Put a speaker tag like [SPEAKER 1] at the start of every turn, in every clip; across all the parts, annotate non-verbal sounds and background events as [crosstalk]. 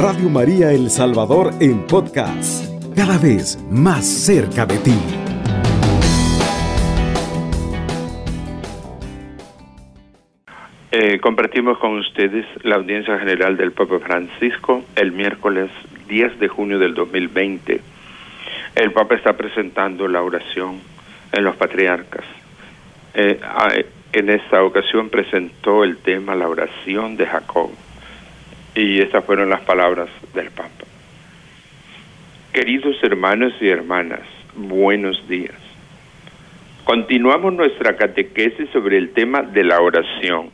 [SPEAKER 1] Radio María El Salvador en podcast, cada vez más cerca de ti.
[SPEAKER 2] Eh, compartimos con ustedes la audiencia general del Papa Francisco el miércoles 10 de junio del 2020. El Papa está presentando la oración en los patriarcas. Eh, en esta ocasión presentó el tema la oración de Jacob. Y estas fueron las palabras del Papa. Queridos hermanos y hermanas, buenos días. Continuamos nuestra catequesis sobre el tema de la oración.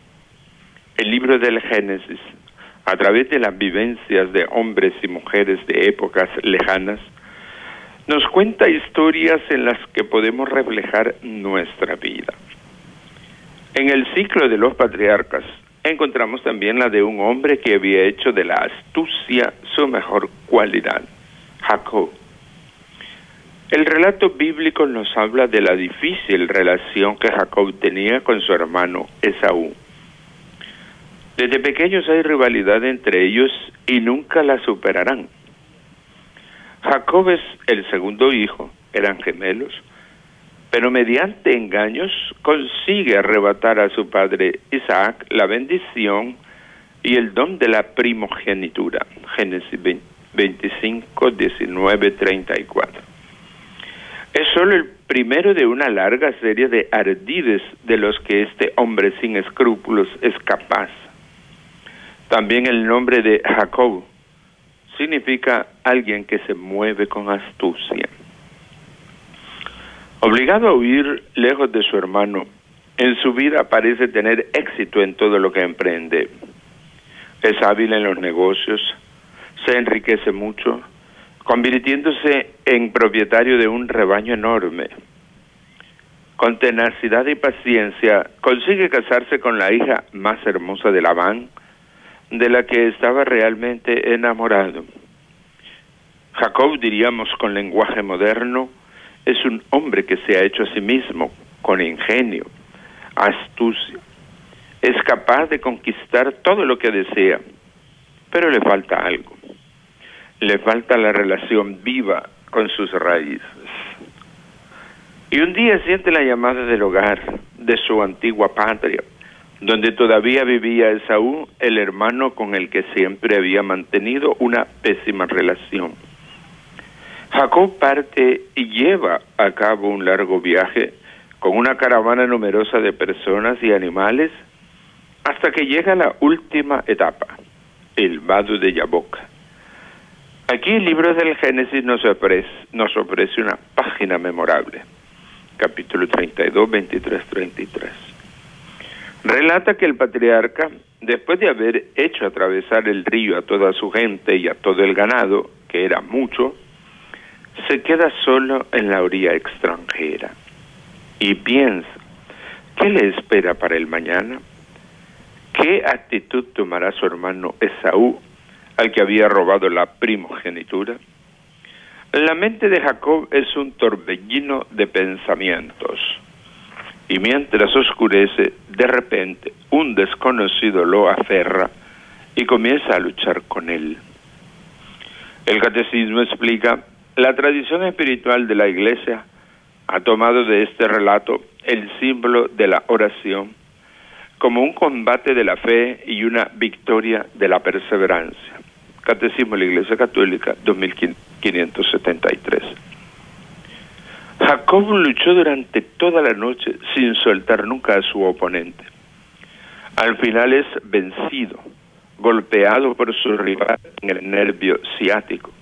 [SPEAKER 2] El libro del Génesis, a través de las vivencias de hombres y mujeres de épocas lejanas, nos cuenta historias en las que podemos reflejar nuestra vida. En el ciclo de los patriarcas encontramos también la de un hombre que había hecho de la astucia su mejor cualidad, Jacob. El relato bíblico nos habla de la difícil relación que Jacob tenía con su hermano Esaú. Desde pequeños hay rivalidad entre ellos y nunca la superarán. Jacob es el segundo hijo, eran gemelos, pero mediante engaños consigue arrebatar a su padre Isaac la bendición y el don de la primogenitura. Génesis 25, 19, 34. Es solo el primero de una larga serie de ardides de los que este hombre sin escrúpulos es capaz. También el nombre de Jacob significa alguien que se mueve con astucia. Obligado a huir lejos de su hermano, en su vida parece tener éxito en todo lo que emprende. Es hábil en los negocios, se enriquece mucho, convirtiéndose en propietario de un rebaño enorme. Con tenacidad y paciencia consigue casarse con la hija más hermosa de Labán, de la que estaba realmente enamorado. Jacob, diríamos con lenguaje moderno, es un hombre que se ha hecho a sí mismo con ingenio, astucia. Es capaz de conquistar todo lo que desea, pero le falta algo. Le falta la relación viva con sus raíces. Y un día siente la llamada del hogar, de su antigua patria, donde todavía vivía Esaú, el hermano con el que siempre había mantenido una pésima relación. Jacob parte y lleva a cabo un largo viaje con una caravana numerosa de personas y animales hasta que llega la última etapa, el vado de Yabok. Aquí el libro del Génesis nos ofrece, nos ofrece una página memorable, capítulo 32, 23, 33. Relata que el patriarca, después de haber hecho atravesar el río a toda su gente y a todo el ganado, que era mucho, se queda solo en la orilla extranjera y piensa, ¿qué le espera para el mañana? ¿Qué actitud tomará su hermano Esaú, al que había robado la primogenitura? La mente de Jacob es un torbellino de pensamientos. Y mientras oscurece, de repente un desconocido lo aferra y comienza a luchar con él. El catecismo explica la tradición espiritual de la Iglesia ha tomado de este relato el símbolo de la oración como un combate de la fe y una victoria de la perseverancia. Catecismo de la Iglesia Católica 2573. Jacob luchó durante toda la noche sin soltar nunca a su oponente. Al final es vencido, golpeado por su rival en el nervio ciático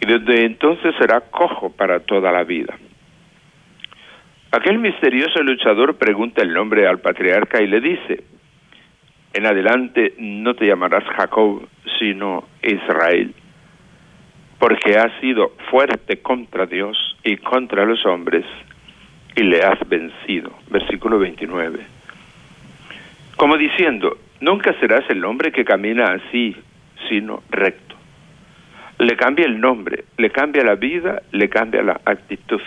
[SPEAKER 2] y desde entonces será cojo para toda la vida. Aquel misterioso luchador pregunta el nombre al patriarca y le dice, en adelante no te llamarás Jacob, sino Israel, porque has sido fuerte contra Dios y contra los hombres y le has vencido. Versículo 29. Como diciendo, nunca serás el hombre que camina así, sino recto le cambia el nombre, le cambia la vida, le cambia la actitud.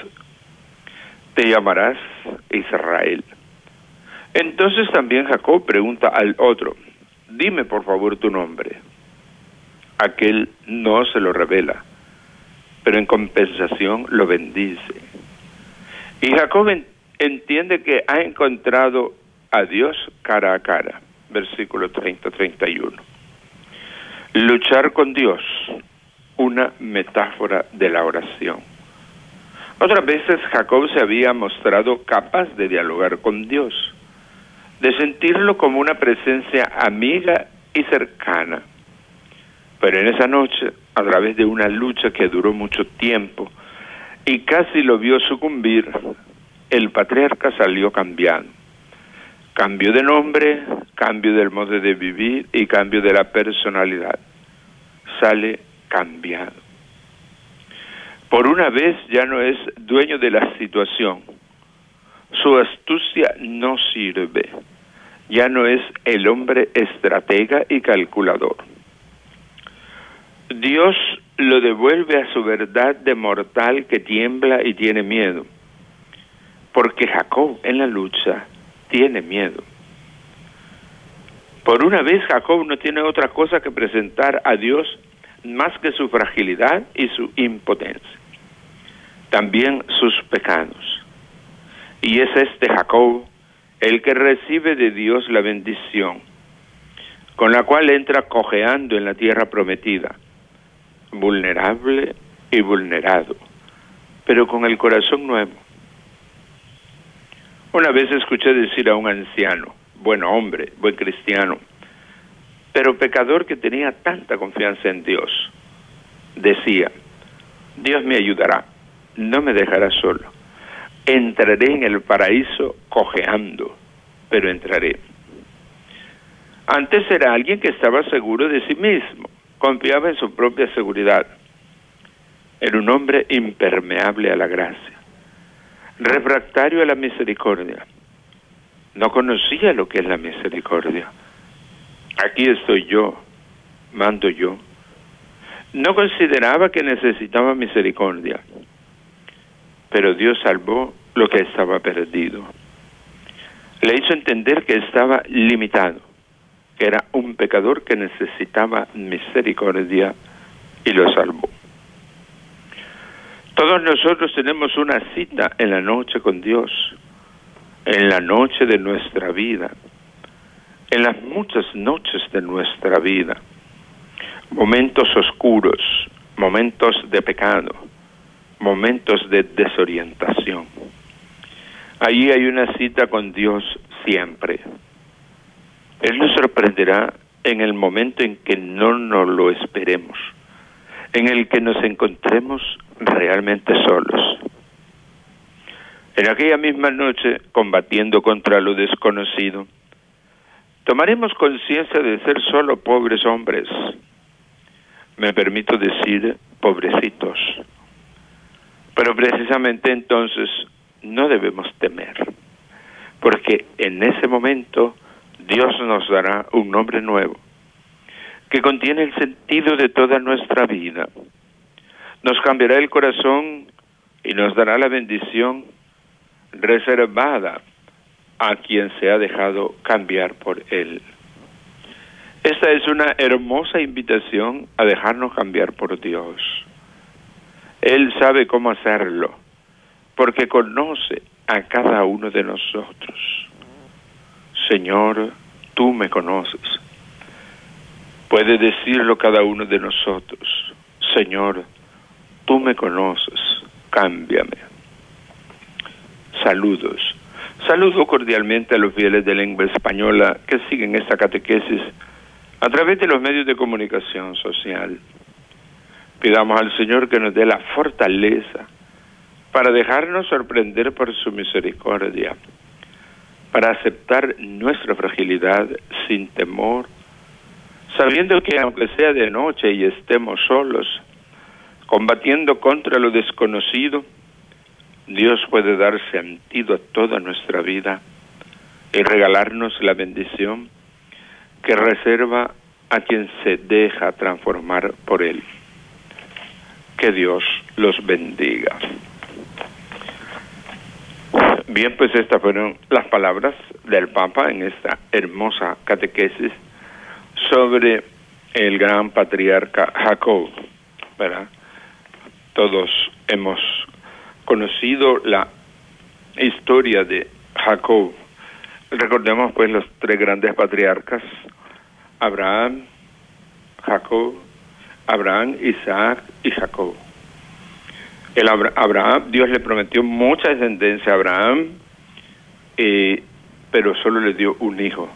[SPEAKER 2] Te llamarás Israel. Entonces también Jacob pregunta al otro, dime por favor tu nombre. aquel no se lo revela, pero en compensación lo bendice. Y Jacob entiende que ha encontrado a Dios cara a cara, versículo 30-31. Luchar con Dios, una metáfora de la oración. Otras veces Jacob se había mostrado capaz de dialogar con Dios, de sentirlo como una presencia amiga y cercana. Pero en esa noche, a través de una lucha que duró mucho tiempo y casi lo vio sucumbir, el patriarca salió cambiando. Cambio de nombre, cambio del modo de vivir y cambio de la personalidad. Sale cambiado. Por una vez ya no es dueño de la situación. Su astucia no sirve. Ya no es el hombre estratega y calculador. Dios lo devuelve a su verdad de mortal que tiembla y tiene miedo. Porque Jacob en la lucha tiene miedo. Por una vez Jacob no tiene otra cosa que presentar a Dios más que su fragilidad y su impotencia. También sus pecados. Y es este Jacob el que recibe de Dios la bendición, con la cual entra cojeando en la tierra prometida, vulnerable y vulnerado, pero con el corazón nuevo. Una vez escuché decir a un anciano, buen hombre, buen cristiano, pero pecador que tenía tanta confianza en Dios, decía, Dios me ayudará, no me dejará solo, entraré en el paraíso cojeando, pero entraré. Antes era alguien que estaba seguro de sí mismo, confiaba en su propia seguridad. Era un hombre impermeable a la gracia, refractario a la misericordia. No conocía lo que es la misericordia aquí estoy yo, mando yo. No consideraba que necesitaba misericordia, pero Dios salvó lo que estaba perdido. Le hizo entender que estaba limitado, que era un pecador que necesitaba misericordia y lo salvó. Todos nosotros tenemos una cita en la noche con Dios, en la noche de nuestra vida en las muchas noches de nuestra vida, momentos oscuros, momentos de pecado, momentos de desorientación. Allí hay una cita con Dios siempre. Él nos sorprenderá en el momento en que no nos lo esperemos, en el que nos encontremos realmente solos. En aquella misma noche, combatiendo contra lo desconocido, Tomaremos conciencia de ser solo pobres hombres. Me permito decir pobrecitos. Pero precisamente entonces no debemos temer, porque en ese momento Dios nos dará un nombre nuevo, que contiene el sentido de toda nuestra vida. Nos cambiará el corazón y nos dará la bendición reservada a quien se ha dejado cambiar por Él. Esta es una hermosa invitación a dejarnos cambiar por Dios. Él sabe cómo hacerlo, porque conoce a cada uno de nosotros. Señor, tú me conoces. Puede decirlo cada uno de nosotros. Señor, tú me conoces, cámbiame. Saludos. Saludo cordialmente a los fieles de lengua española que siguen esta catequesis a través de los medios de comunicación social. Pidamos al Señor que nos dé la fortaleza para dejarnos sorprender por su misericordia, para aceptar nuestra fragilidad sin temor, sabiendo que aunque sea de noche y estemos solos, combatiendo contra lo desconocido, Dios puede dar sentido a toda nuestra vida y regalarnos la bendición que reserva a quien se deja transformar por Él. Que Dios los bendiga. Bien, pues estas fueron las palabras del Papa en esta hermosa catequesis sobre el gran patriarca Jacob, ¿verdad? Todos hemos conocido la historia de Jacob. Recordemos pues los tres grandes patriarcas, Abraham, Jacob, Abraham, Isaac y Jacob. El Abraham, Dios le prometió mucha descendencia a Abraham, eh, pero solo le dio un hijo,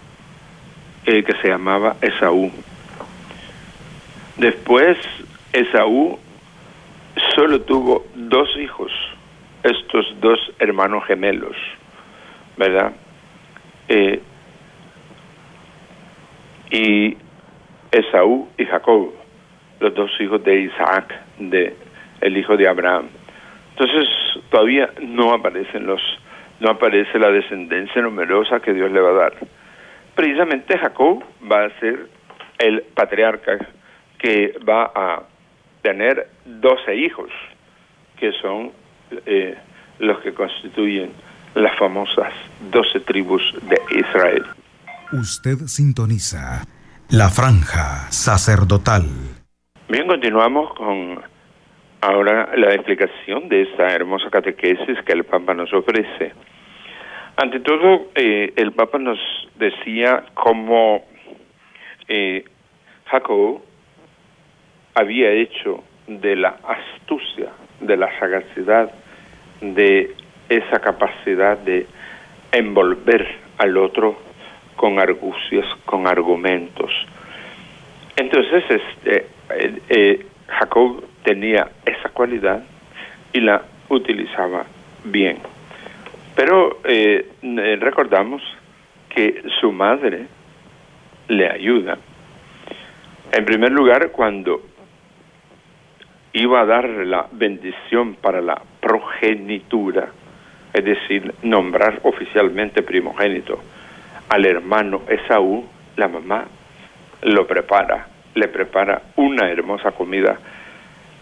[SPEAKER 2] que se llamaba Esaú. Después, Esaú solo tuvo dos hijos, estos dos hermanos gemelos, ¿verdad? Eh, y Esaú y Jacob, los dos hijos de Isaac, de el hijo de Abraham. Entonces todavía no aparecen los, no aparece la descendencia numerosa que Dios le va a dar. Precisamente Jacob va a ser el patriarca que va a tener doce hijos, que son eh, los que constituyen las famosas doce tribus de Israel.
[SPEAKER 1] Usted sintoniza la franja sacerdotal.
[SPEAKER 2] Bien, continuamos con ahora la explicación de esta hermosa catequesis que el Papa nos ofrece. Ante todo, eh, el Papa nos decía cómo eh, Jacob había hecho de la astucia, de la sagacidad, de esa capacidad de envolver al otro con argucias, con argumentos. Entonces, este, eh, eh, Jacob tenía esa cualidad y la utilizaba bien. Pero eh, recordamos que su madre le ayuda. En primer lugar, cuando iba a dar la bendición para la progenitura, es decir, nombrar oficialmente primogénito al hermano Esaú, la mamá lo prepara, le prepara una hermosa comida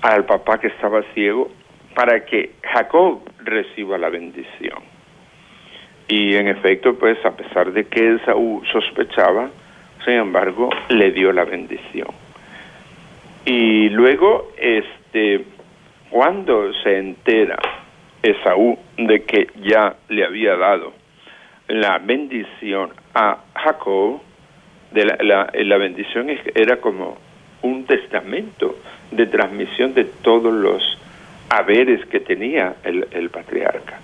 [SPEAKER 2] al papá que estaba ciego para que Jacob reciba la bendición. Y en efecto, pues a pesar de que Esaú sospechaba, sin embargo, le dio la bendición. Y luego, este, cuando se entera Esaú de que ya le había dado la bendición a Jacob, la, bendición era como un testamento de transmisión de todos los haberes que tenía el, el patriarca.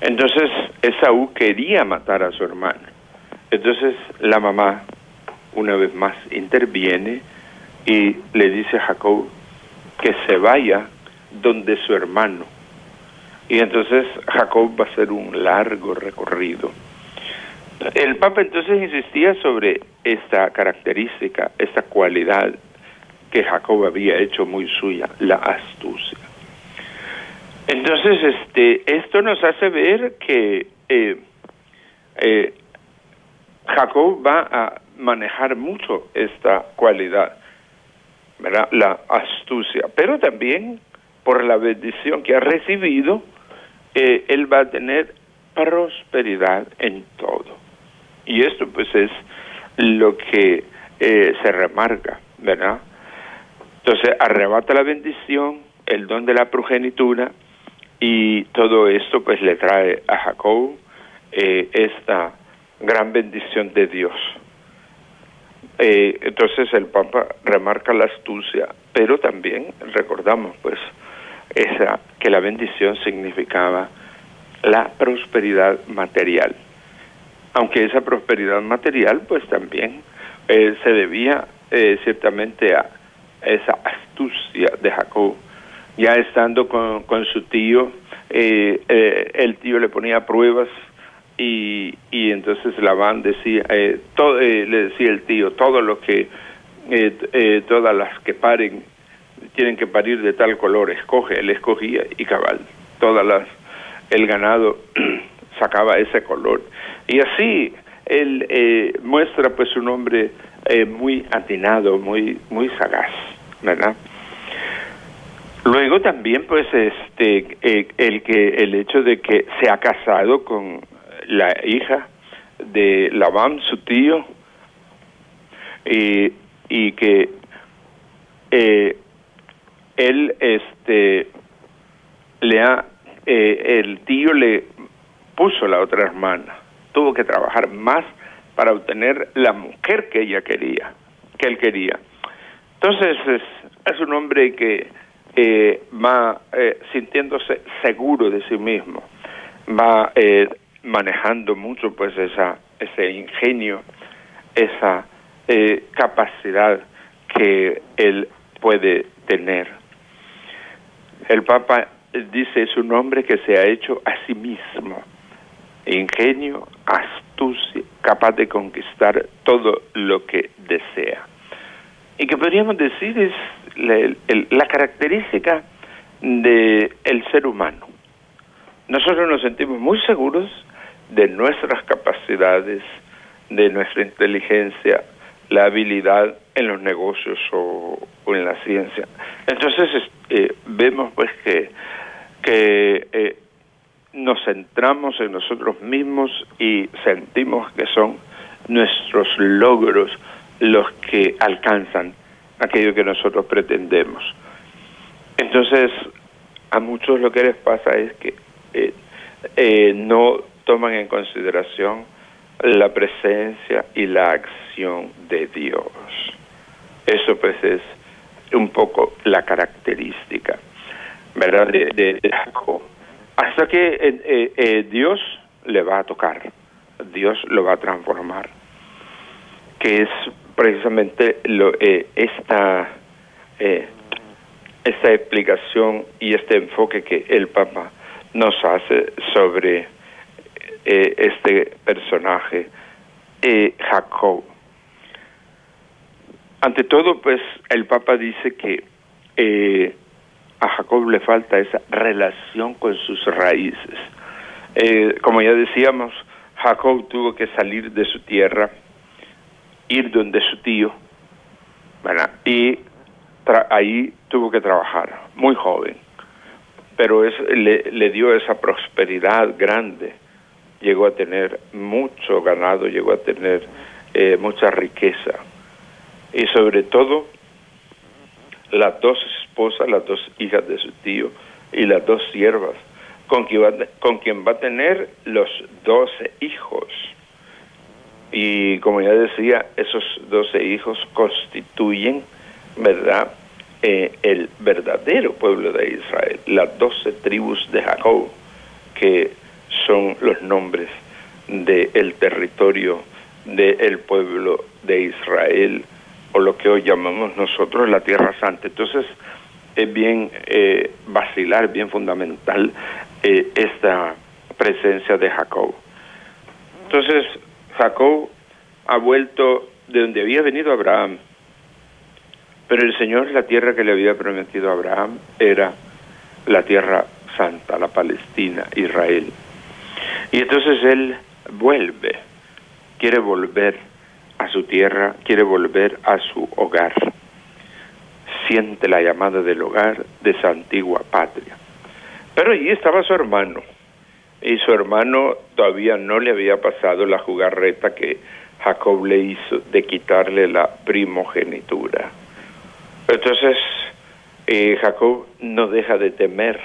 [SPEAKER 2] Entonces Esaú quería matar a su hermano. Entonces la mamá una vez más interviene y le dice a Jacob que se vaya donde su hermano. Y entonces Jacob va a hacer un largo recorrido. El Papa entonces insistía sobre esta característica, esta cualidad que Jacob había hecho muy suya, la astucia. Entonces, este, esto nos hace ver que eh, eh, Jacob va a manejar mucho esta cualidad, ¿verdad? la astucia, pero también por la bendición que ha recibido, eh, él va a tener prosperidad en todo. Y esto pues es lo que eh, se remarca, ¿verdad? Entonces arrebata la bendición, el don de la progenitura y todo esto pues le trae a Jacob eh, esta gran bendición de Dios. Entonces el Papa remarca la astucia, pero también recordamos pues esa que la bendición significaba la prosperidad material. Aunque esa prosperidad material pues también eh, se debía eh, ciertamente a esa astucia de Jacob. Ya estando con, con su tío, el tío le ponía pruebas y, y entonces Labán decía, eh, todo, eh, le decía el tío, todo lo que, eh, eh, todas las que paren tienen que parir de tal color, escoge, él escogía y cabal, todas las, el ganado [clears throat] sacaba ese color. Y así él eh, muestra pues un hombre muy atinado, muy, muy sagaz, ¿verdad? Luego también pues este el que el hecho de que se ha casado con la hija de Labán, su tío, y y que eh, él este le ha eh, el tío le puso la otra hermana. Tuvo que trabajar más para obtener la mujer que ella quería que él quería. Entonces es, un hombre que eh, va eh, sintiéndose seguro de sí mismo. Va eh, manejando mucho pues esa ese ingenio esa capacidad que él puede tener. El Papa dice es un hombre que se ha hecho a sí mismo, ingenio, astucia, capaz de conquistar todo lo que desea. Y que podríamos decir es la, la característica del el ser humano. Nosotros nos sentimos muy seguros de nuestras capacidades, de nuestra inteligencia, la habilidad en los negocios o, en la ciencia. Entonces eh, vemos pues que, que eh, nos centramos en nosotros mismos y sentimos que son nuestros logros los que alcanzan aquello que nosotros pretendemos. Entonces, a muchos lo que les pasa es que eh, no toman en consideración la presencia y la acción de Dios. Eso pues es un poco la característica, ¿verdad? De, Jacob. Hasta que eh, eh, eh, Dios le va a tocar, Dios lo va a transformar, que es precisamente lo, esta, esta explicación y este enfoque que el Papa nos hace sobre este personaje, eh, Jacob. Ante todo, pues el Papa dice que eh, a Jacob le falta esa relación con sus raíces. como ya decíamos, Jacob tuvo que salir de su tierra, ir donde su tío, y ahí tuvo que trabajar, muy joven, pero le dio esa prosperidad grande llegó a tener mucho ganado, llegó a tener eh, mucha riqueza. Y sobre todo, las dos esposas, las dos hijas de su tío y las dos siervas, con quien va, con quien va a tener los doce hijos. Y como ya decía, esos doce hijos constituyen, ¿verdad?, eh, el verdadero pueblo de Israel, las doce tribus de Jacob, que son los nombres del territorio del pueblo de Israel o lo que hoy llamamos nosotros la Tierra Santa. Entonces es bien eh, vacilar, bien fundamental eh, esta presencia de Jacob. Entonces Jacob ha vuelto de donde había venido Abraham, pero el Señor la tierra que le había prometido a Abraham era la tierra santa, la Palestina, Israel. Y entonces él vuelve, quiere volver a su tierra, quiere volver a su hogar. Siente la llamada del hogar de su antigua patria. Pero allí estaba su hermano, y su hermano todavía no le había pasado la jugarreta que Jacob le hizo de quitarle la primogenitura. Entonces, eh, Jacob no deja de temer,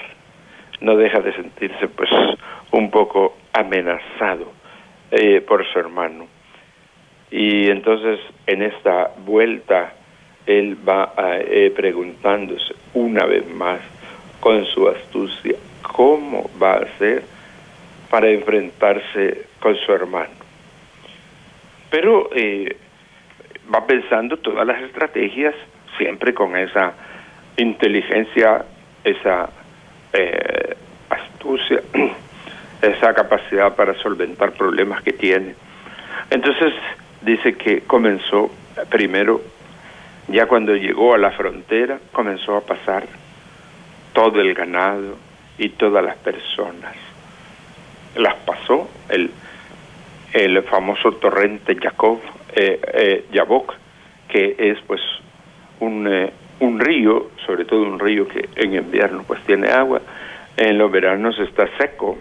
[SPEAKER 2] no deja de sentirse pues un poco amenazado eh, por su hermano. Y entonces en esta vuelta él va eh, preguntándose una vez más con su astucia cómo va a hacer para enfrentarse con su hermano. Pero eh, va pensando todas las estrategias siempre con esa inteligencia, esa astucia [clears throat] esa capacidad para solventar problemas que tiene. Entonces dice que comenzó primero, ya cuando llegó a la frontera, comenzó a pasar todo el ganado y todas las personas. Las pasó el, el famoso torrente Jacob, eh, eh Yabok, que es pues un, eh, un río, sobre todo un río que en invierno pues tiene agua, en los veranos está seco,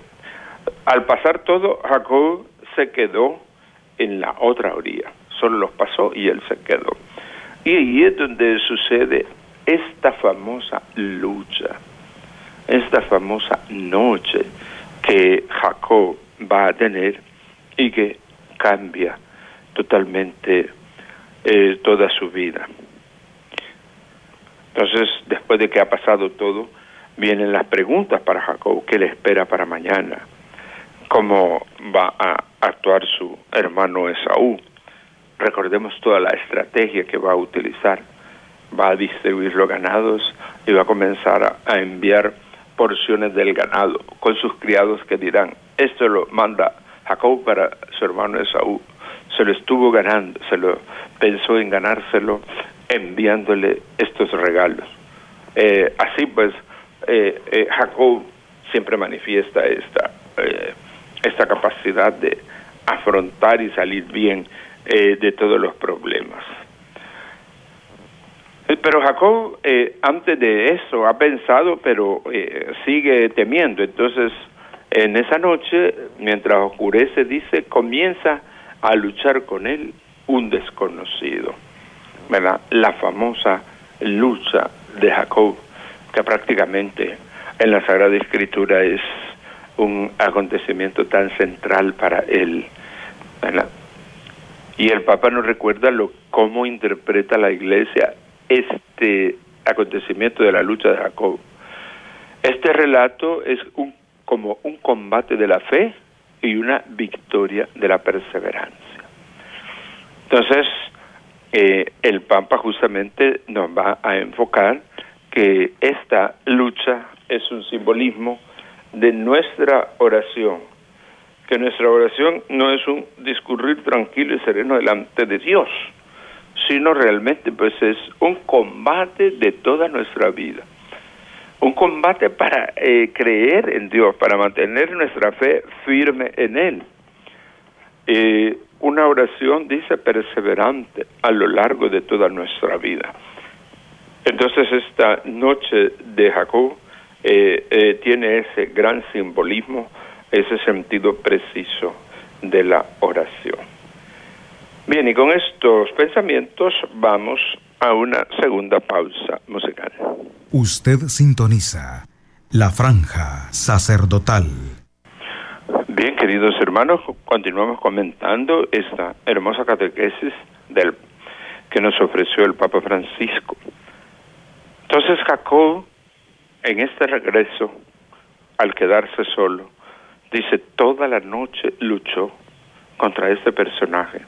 [SPEAKER 2] al pasar todo, Jacob se quedó en la otra orilla, solo los pasó y él se quedó. Y ahí es donde sucede esta famosa lucha, esta famosa noche que Jacob va a tener y que cambia totalmente eh, toda su vida. Entonces, después de que ha pasado todo, vienen las preguntas para Jacob, ¿qué le espera para mañana? ¿Cómo va a actuar su hermano Esaú? Recordemos toda la estrategia que va a utilizar. Va a distribuir los ganados y va a comenzar a, enviar porciones del ganado con sus criados que dirán, esto lo manda Jacob para su hermano Esaú. Se lo estuvo ganando, se lo pensó en ganárselo enviándole estos regalos. Eh, así pues, eh, eh, Jacob siempre manifiesta esta, esta capacidad de afrontar y salir bien de todos los problemas. Pero Jacob, antes de eso, ha pensado, pero sigue temiendo. Entonces, en esa noche, mientras oscurece, dice, comienza a luchar con él un desconocido. La famosa lucha de Jacob, que prácticamente en la Sagrada Escritura es un acontecimiento tan central para él. Y el Papa nos recuerda lo, cómo interpreta la Iglesia este acontecimiento de la lucha de Jacob. Este relato es un, como un combate de la fe y una victoria de la perseverancia. Entonces, eh, el Papa justamente nos va a enfocar que esta lucha es un simbolismo de nuestra oración, que nuestra oración no es un discurrir tranquilo y sereno delante de Dios, sino realmente pues es un combate de toda nuestra vida, un combate para eh, creer en Dios, para mantener nuestra fe firme en Él. Eh, una oración, dice, perseverante a lo largo de toda nuestra vida. Entonces esta noche de Jacob eh, eh, tiene ese gran simbolismo, ese sentido preciso de la oración. Bien, y con estos pensamientos vamos a una segunda pausa musical.
[SPEAKER 1] Usted sintoniza la franja sacerdotal.
[SPEAKER 2] Bien, queridos hermanos, continuamos comentando esta hermosa catequesis del, que nos ofreció el Papa Francisco. Entonces Jacob, en este regreso, al quedarse solo, dice, toda la noche luchó contra este personaje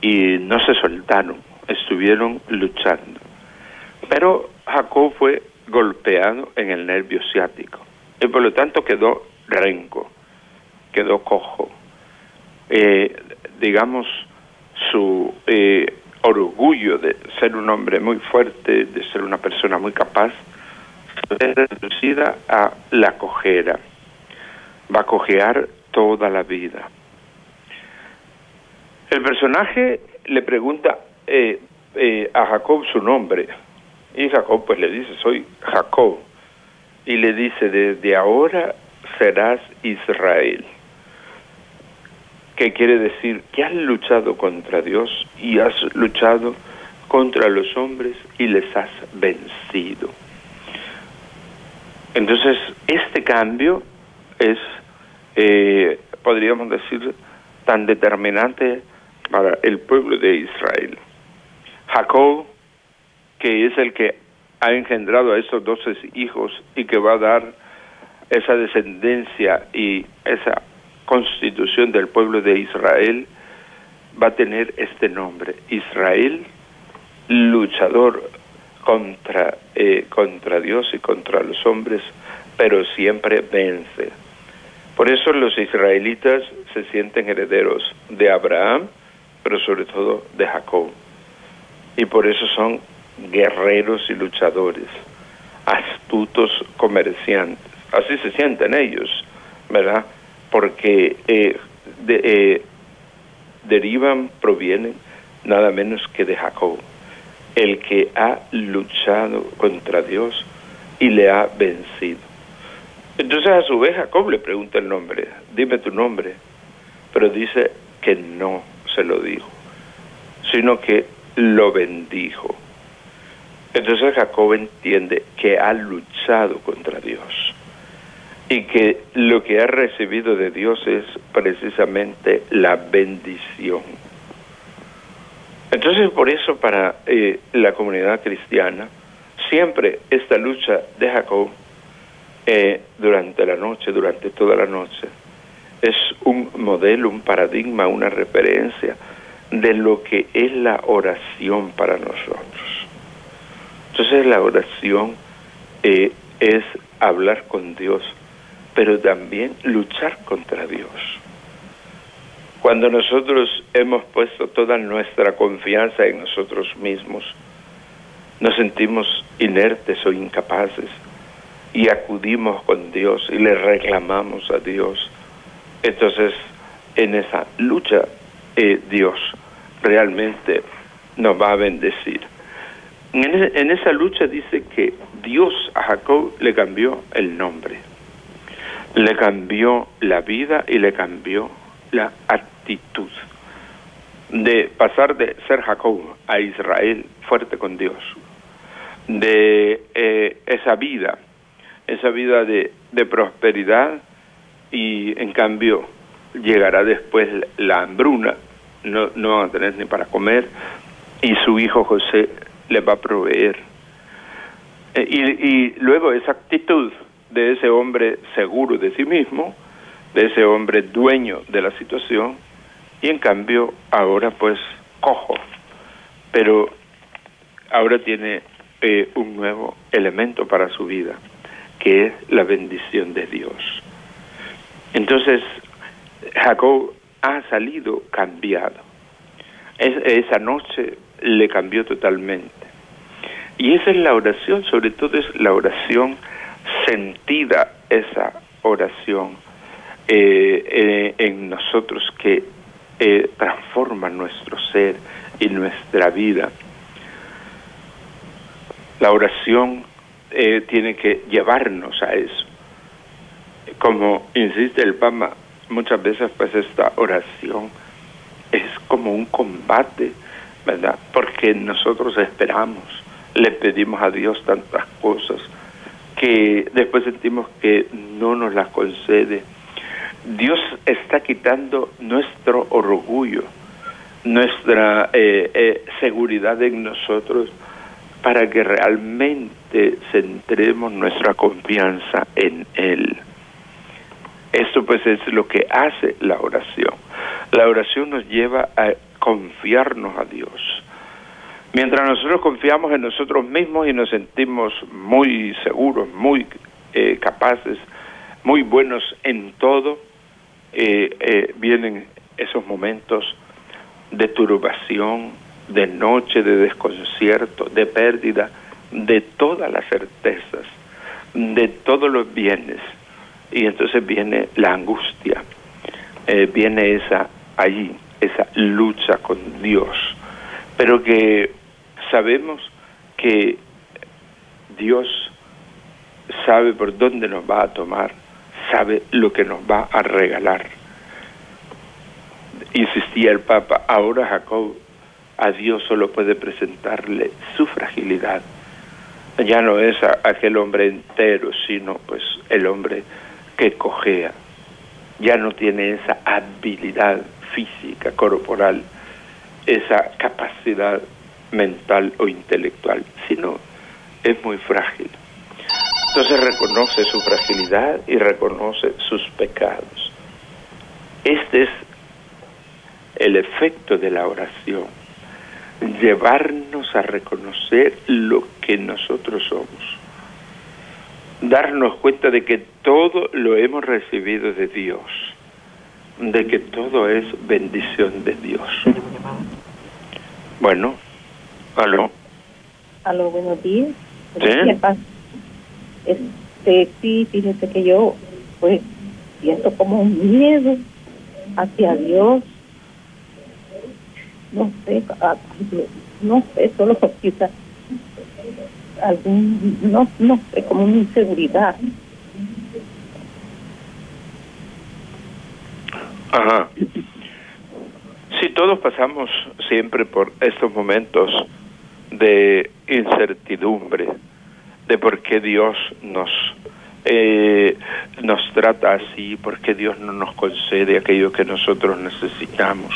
[SPEAKER 2] y no se soltaron, estuvieron luchando. Pero Jacob fue golpeado en el nervio ciático y por lo tanto quedó renco quedó cojo. Eh, digamos, su eh, orgullo de ser un hombre muy fuerte, de ser una persona muy capaz, es reducida a la cojera. Va a cojear toda la vida. El personaje le pregunta eh, a Jacob su nombre y Jacob pues le dice, soy Jacob. Y le dice, desde ahora serás Israel que quiere decir que has luchado contra Dios y has luchado contra los hombres y les has vencido. Entonces, este cambio es, eh, podríamos decir, tan determinante para el pueblo de Israel. Jacob, que es el que ha engendrado a esos doce hijos y que va a dar esa descendencia y esa constitución del pueblo de Israel va a tener este nombre, Israel, luchador contra, eh, contra Dios y contra los hombres, pero siempre vence. Por eso los israelitas se sienten herederos de Abraham, pero sobre todo de Jacob. Y por eso son guerreros y luchadores, astutos comerciantes. Así se sienten ellos, ¿verdad? porque eh, eh, derivan, provienen nada menos que de Jacob, el que ha luchado contra Dios y le ha vencido. Entonces a su vez Jacob le pregunta el nombre, dime tu nombre, pero dice que no se lo dijo, sino que lo bendijo. Entonces Jacob entiende que ha luchado contra Dios y que lo que ha recibido de Dios es precisamente la bendición. Entonces por eso para eh, la comunidad cristiana siempre esta lucha de Jacob eh, durante la noche, durante toda la noche, es un modelo, un paradigma, una referencia de lo que es la oración para nosotros. Entonces la oración eh, es hablar con Dios, pero también luchar contra Dios. Cuando nosotros hemos puesto toda nuestra confianza en nosotros mismos, nos sentimos inertes o incapaces y acudimos con Dios y le reclamamos a Dios. Entonces, en esa lucha, eh, Dios realmente nos va a bendecir. En, esa lucha dice que Dios a Jacob le cambió el nombre, le cambió la vida y le cambió la actitud de pasar de ser Jacob a Israel fuerte con Dios, de eh, esa vida, esa vida de, prosperidad y en cambio llegará después la hambruna, no, no van a tener ni para comer y su hijo José les va a proveer. Eh, y luego esa actitud de ese hombre seguro de sí mismo, de ese hombre dueño de la situación, y en cambio ahora pues cojo, pero ahora tiene eh, un nuevo elemento para su vida, que es la bendición de Dios. Entonces, Jacob ha salido cambiado. esa noche le cambió totalmente. Y esa es la oración, sobre todo es la oración sentida, esa oración eh, eh, en nosotros que eh, transforma nuestro ser y nuestra vida. La oración tiene que llevarnos a eso. Como insiste el Papa, muchas veces pues esta oración es como un combate ¿verdad? Porque nosotros esperamos, le pedimos a Dios tantas cosas que después sentimos que no nos las concede. Dios está quitando nuestro orgullo, nuestra eh, eh, seguridad en nosotros para que realmente centremos nuestra confianza en Él. Esto pues es lo que hace la oración. La oración nos lleva a confiarnos a Dios. Mientras nosotros confiamos en nosotros mismos y nos sentimos muy seguros, muy eh, capaces, muy buenos en todo, eh, eh, vienen esos momentos de turbación, de noche, de desconcierto, de pérdida, de todas las certezas, de todos los bienes. Y entonces viene la angustia, viene esa allí esa lucha con Dios, pero que sabemos que Dios sabe por dónde nos va a tomar, sabe lo que nos va a regalar. Insistía el Papa, ahora Jacob a Dios solo puede presentarle su fragilidad. Ya no es aquel hombre entero, sino pues el hombre que cojea. Ya no tiene esa habilidad física, corporal, esa capacidad mental o intelectual, sino es muy frágil. Entonces reconoce su fragilidad y reconoce sus pecados. Este es el efecto de la oración, llevarnos a reconocer lo que nosotros somos, darnos cuenta de que todo lo hemos recibido de Dios de que todo es bendición de Dios. Bueno, aló.
[SPEAKER 3] Aló, buenos días. ¿Sí? Este, sí, fíjese que yo, pues, siento como un miedo hacia Dios. No sé, no sé, solo quizás algún, no, no sé, como una inseguridad.
[SPEAKER 2] Ajá. Si todos pasamos siempre por estos momentos de incertidumbre, de por qué Dios nos eh, nos trata así, por qué Dios no nos concede aquello que nosotros necesitamos.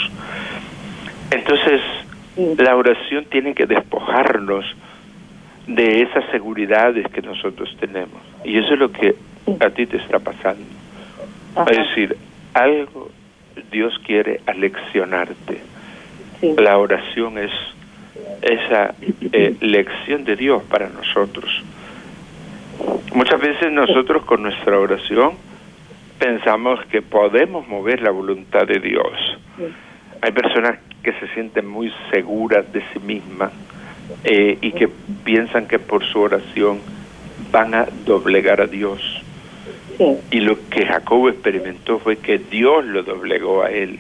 [SPEAKER 2] Entonces, la oración tiene que despojarnos de esas seguridades que nosotros tenemos. Y eso es lo que a ti te está pasando. Es decir, algo Dios quiere aleccionarte. La oración es esa eh, lección de Dios para nosotros. Muchas veces nosotros con nuestra oración pensamos que podemos mover la voluntad de Dios. Hay personas que se sienten muy seguras de sí mismas eh, y que piensan que por su oración van a doblegar a Dios. Y lo que Jacob experimentó fue que Dios lo doblegó a él.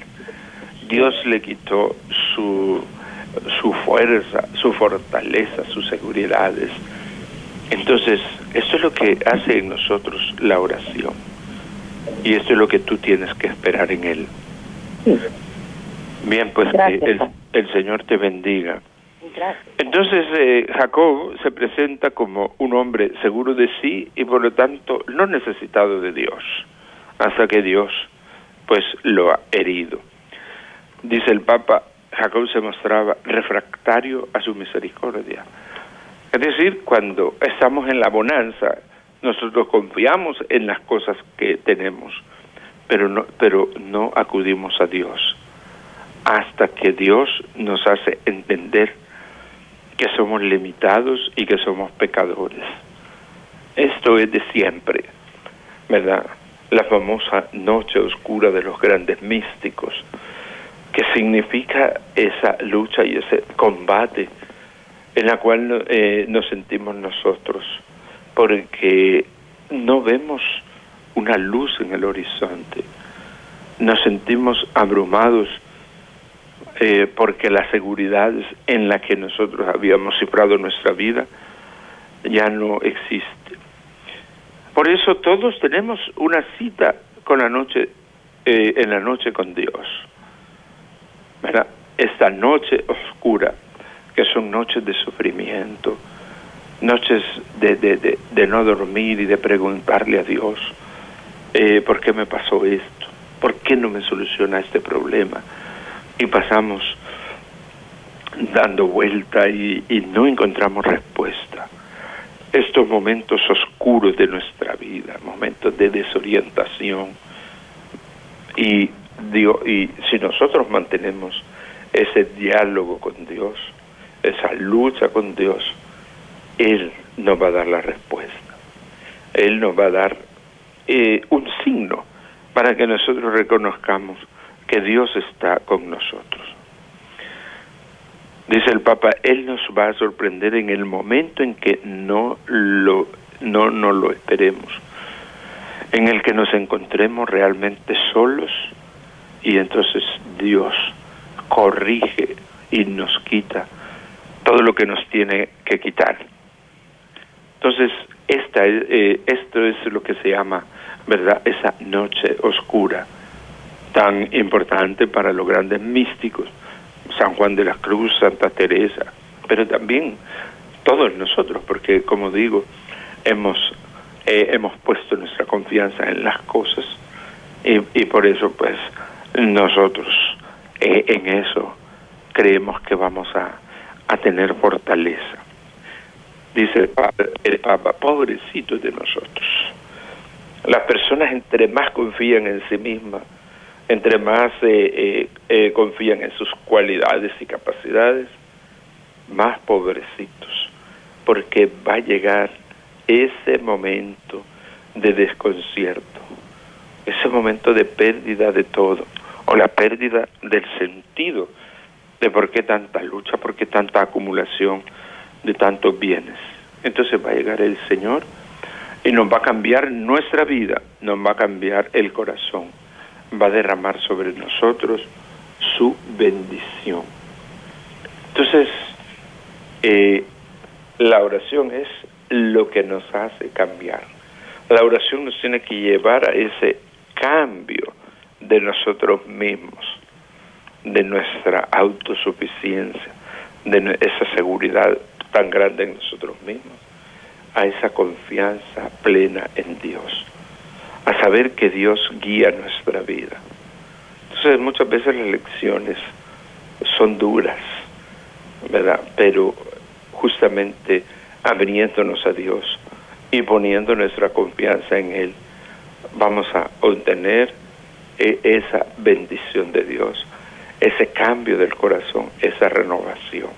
[SPEAKER 2] Dios le quitó su, su fuerza, su fortaleza, sus seguridades. Entonces, esto es lo que hace en nosotros la oración. Y esto es lo que tú tienes que esperar en Él. Bien, pues que el, Señor te bendiga. Entonces eh, Jacob se presenta como un hombre seguro de sí y por lo tanto no necesitado de Dios, hasta que Dios pues lo ha herido. Dice el Papa, Jacob se mostraba refractario a su misericordia. Es decir, cuando estamos en la bonanza, nosotros confiamos en las cosas que tenemos, pero no, pero no acudimos a Dios hasta que Dios nos hace entender que somos limitados y que somos pecadores. Esto es de siempre, ¿verdad? La famosa noche oscura de los grandes místicos, que significa esa lucha y ese combate en la cual eh, nos sentimos nosotros, porque no vemos una luz en el horizonte, nos sentimos abrumados eh, porque la seguridad en la que nosotros habíamos cifrado nuestra vida ya no existe. Por eso todos tenemos una cita con la noche, eh, en la noche con Dios. Esta noche oscura, que son noches de sufrimiento, noches de, no dormir y de preguntarle a Dios, eh, ¿por qué me pasó esto? ¿Por qué no me soluciona este problema? y pasamos dando vuelta y, no encontramos respuesta. Estos momentos oscuros de nuestra vida, momentos de desorientación. Y, Dios, y si nosotros mantenemos ese diálogo con Dios, esa lucha con Dios, Él nos va a dar la respuesta. Él nos va a dar eh, un signo para que nosotros reconozcamos que Dios está con nosotros. Dice el Papa, Él nos va a sorprender en el momento en que no lo, no, no lo esperemos, en el que nos encontremos realmente solos y entonces Dios corrige y nos quita todo lo que nos tiene que quitar. Entonces, esta, eh, esto es lo que se llama, ¿verdad? Esa noche oscura tan importante para los grandes místicos, San Juan de la Cruz, Santa Teresa, pero también todos nosotros, porque como digo, hemos, eh, hemos puesto nuestra confianza en las cosas y, por eso pues nosotros eh, en eso creemos que vamos a, a tener fortaleza. Dice el Papa, el Papa, pobrecito de nosotros. Las personas entre más confían en sí mismas, entre más eh, eh, eh, confían en sus cualidades y capacidades, más pobrecitos, porque va a llegar ese momento de desconcierto, ese momento de pérdida de todo, o la pérdida del sentido de por qué tanta lucha, por qué tanta acumulación de tantos bienes. Entonces va a llegar el Señor y nos va a cambiar nuestra vida, nos va a cambiar el corazón va a derramar sobre nosotros su bendición. Entonces, eh, la oración es lo que nos hace cambiar. La oración nos tiene que llevar a ese cambio de nosotros mismos, de nuestra autosuficiencia, de esa seguridad tan grande en nosotros mismos, a esa confianza plena en Dios, a saber que Dios guía nuestra vida. Entonces muchas veces las lecciones son duras, ¿verdad? Pero justamente abriéndonos a Dios y poniendo nuestra confianza en Él, vamos a obtener eh, esa bendición de Dios, ese cambio del corazón, esa renovación.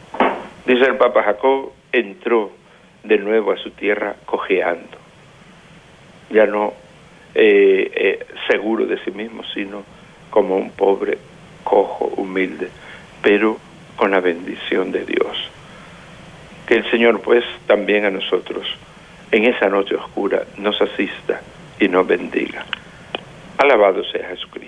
[SPEAKER 2] Dice el Papa Jacob, entró de nuevo a su tierra cojeando, ya no eh, eh, seguro de sí mismo, sino como un pobre cojo, humilde, pero con la bendición de Dios. Que el Señor pues también a nosotros en esa noche oscura nos asista y nos bendiga. Alabado sea Jesucristo.